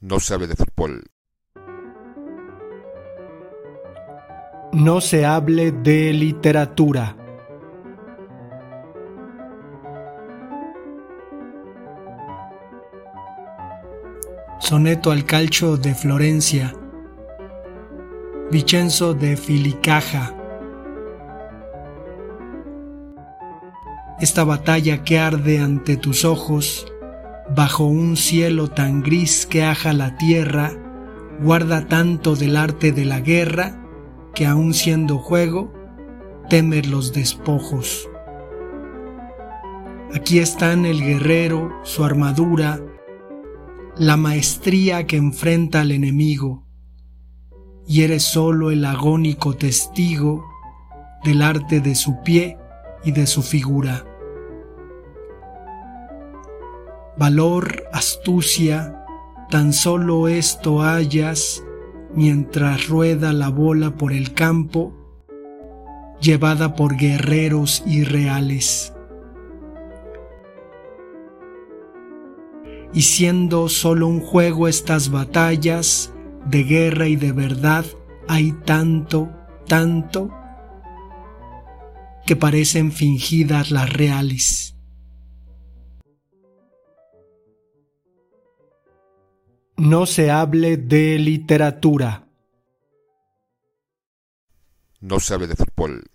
No sabe de fútbol. No se hable de literatura. Soneto al calcio de Florencia. Vicenzo de Filicaja. Esta batalla que arde ante tus ojos, bajo un cielo tan gris que aja la tierra, guarda tanto del arte de la guerra, que aun siendo juego, temer los despojos. Aquí están el guerrero, su armadura, la maestría que enfrenta al enemigo, y eres solo el agónico testigo del arte de su pie y de su figura. Valor, astucia, tan solo esto hallas mientras rueda la bola por el campo, llevada por guerreros irreales. Y siendo solo un juego estas batallas de guerra y de verdad, hay tanto, tanto, que parecen fingidas las reales. No se hable de literatura. No sabe de fútbol.